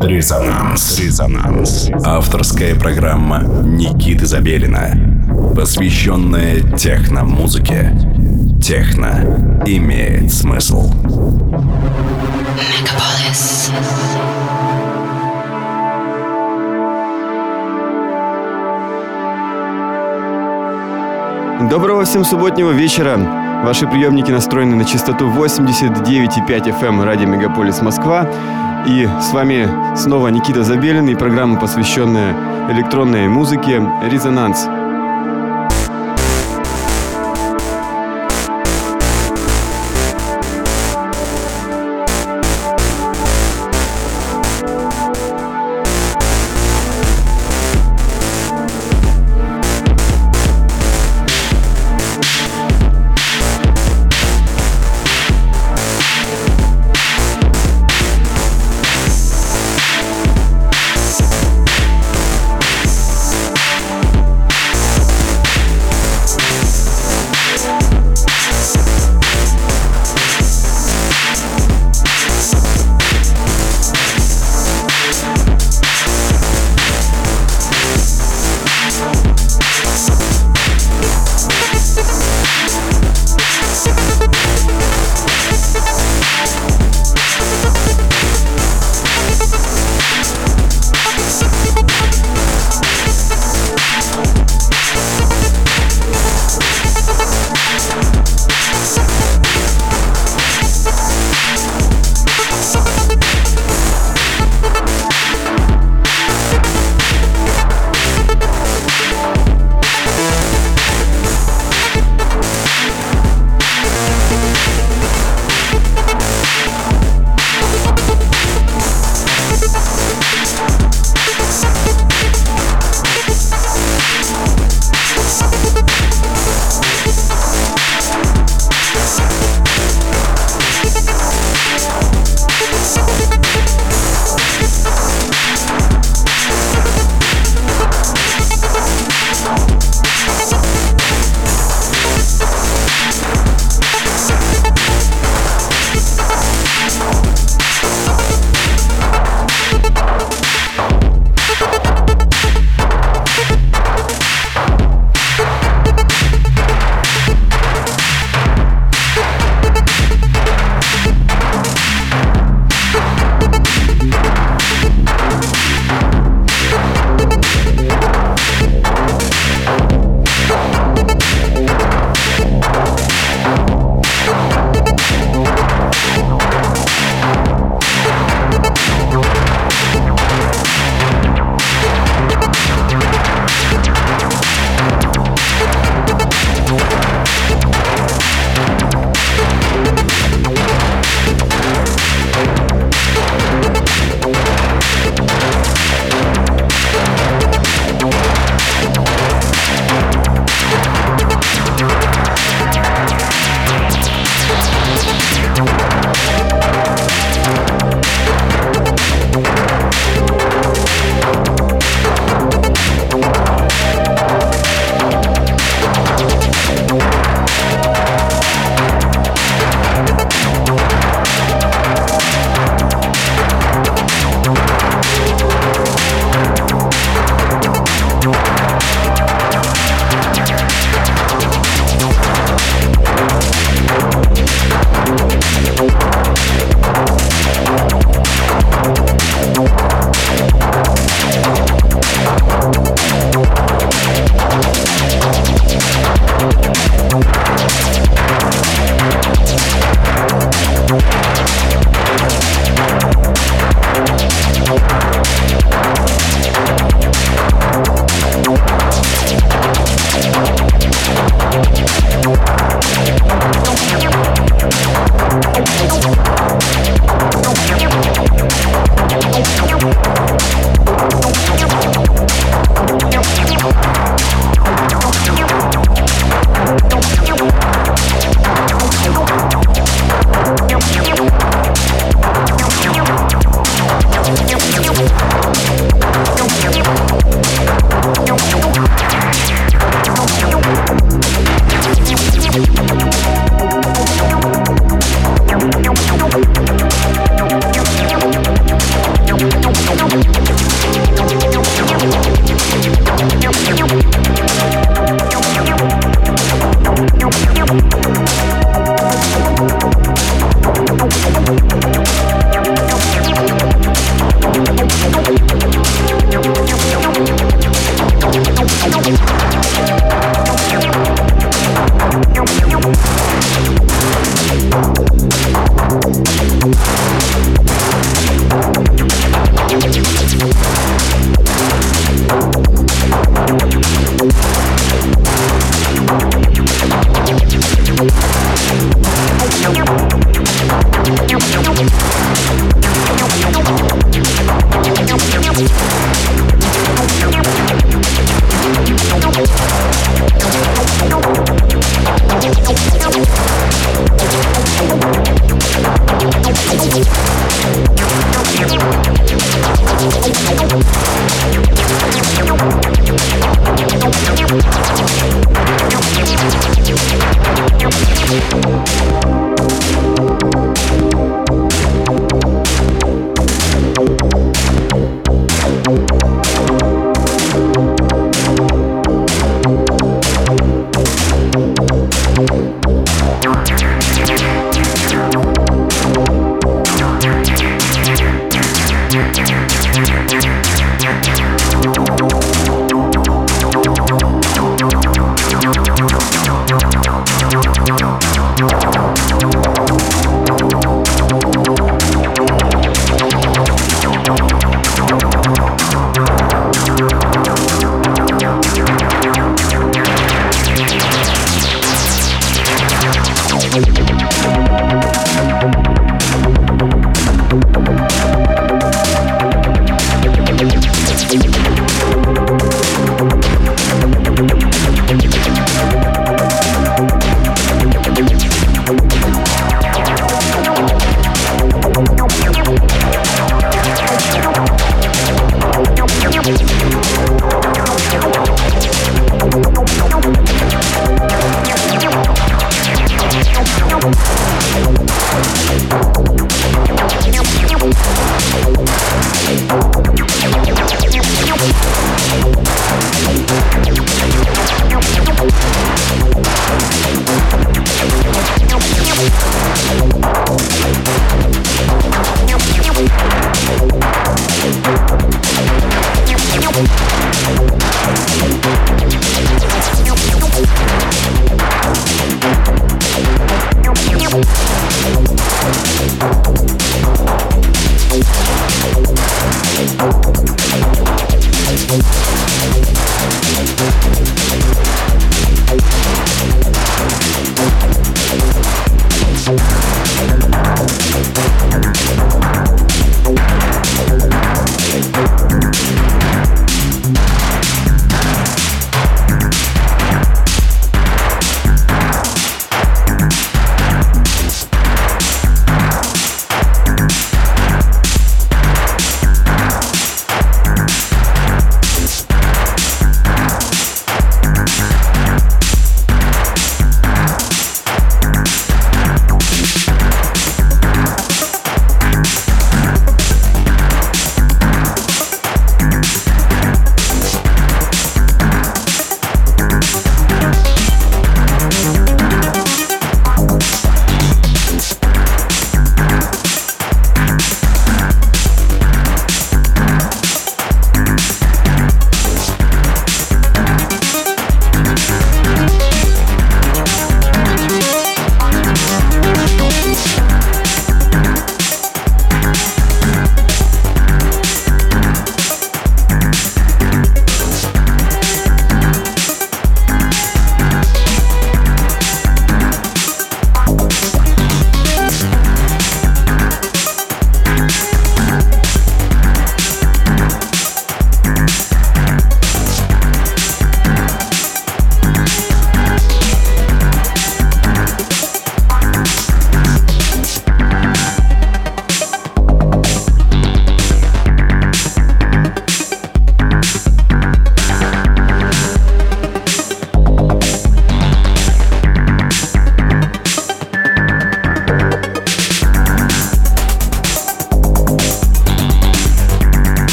Резонанс. Резонанс. Авторская программа Никиты Забелина, посвященная техно-музыке. Техно имеет смысл. Мегаполис. Доброго всем субботнего вечера. Ваши приемники настроены на частоту 89,5 FM эм радио Мегаполис Москва. И с вами снова Никита Забелин и программа, посвященная электронной музыке «Резонанс».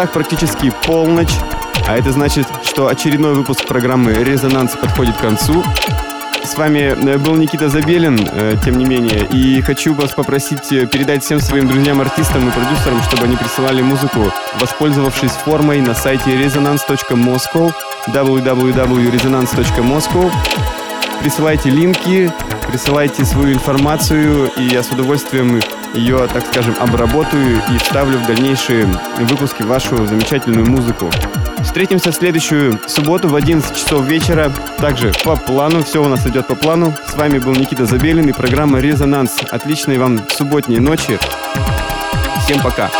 Часах практически полночь, а это значит, что очередной выпуск программы «Резонанс» подходит к концу. С вами э, был Никита Забелин, э, тем не менее, и хочу вас попросить э, передать всем своим друзьям-артистам и продюсерам, чтобы они присылали музыку, воспользовавшись формой на сайте resonance.moscow www.resonance.moscow Присылайте линки, присылайте свою информацию, и я с удовольствием ее, так скажем, обработаю и вставлю в дальнейшие выпуски вашу замечательную музыку. Встретимся в следующую субботу в 11 часов вечера. Также по плану, все у нас идет по плану. С вами был Никита Забелин и программа «Резонанс». Отличной вам субботней ночи. Всем пока.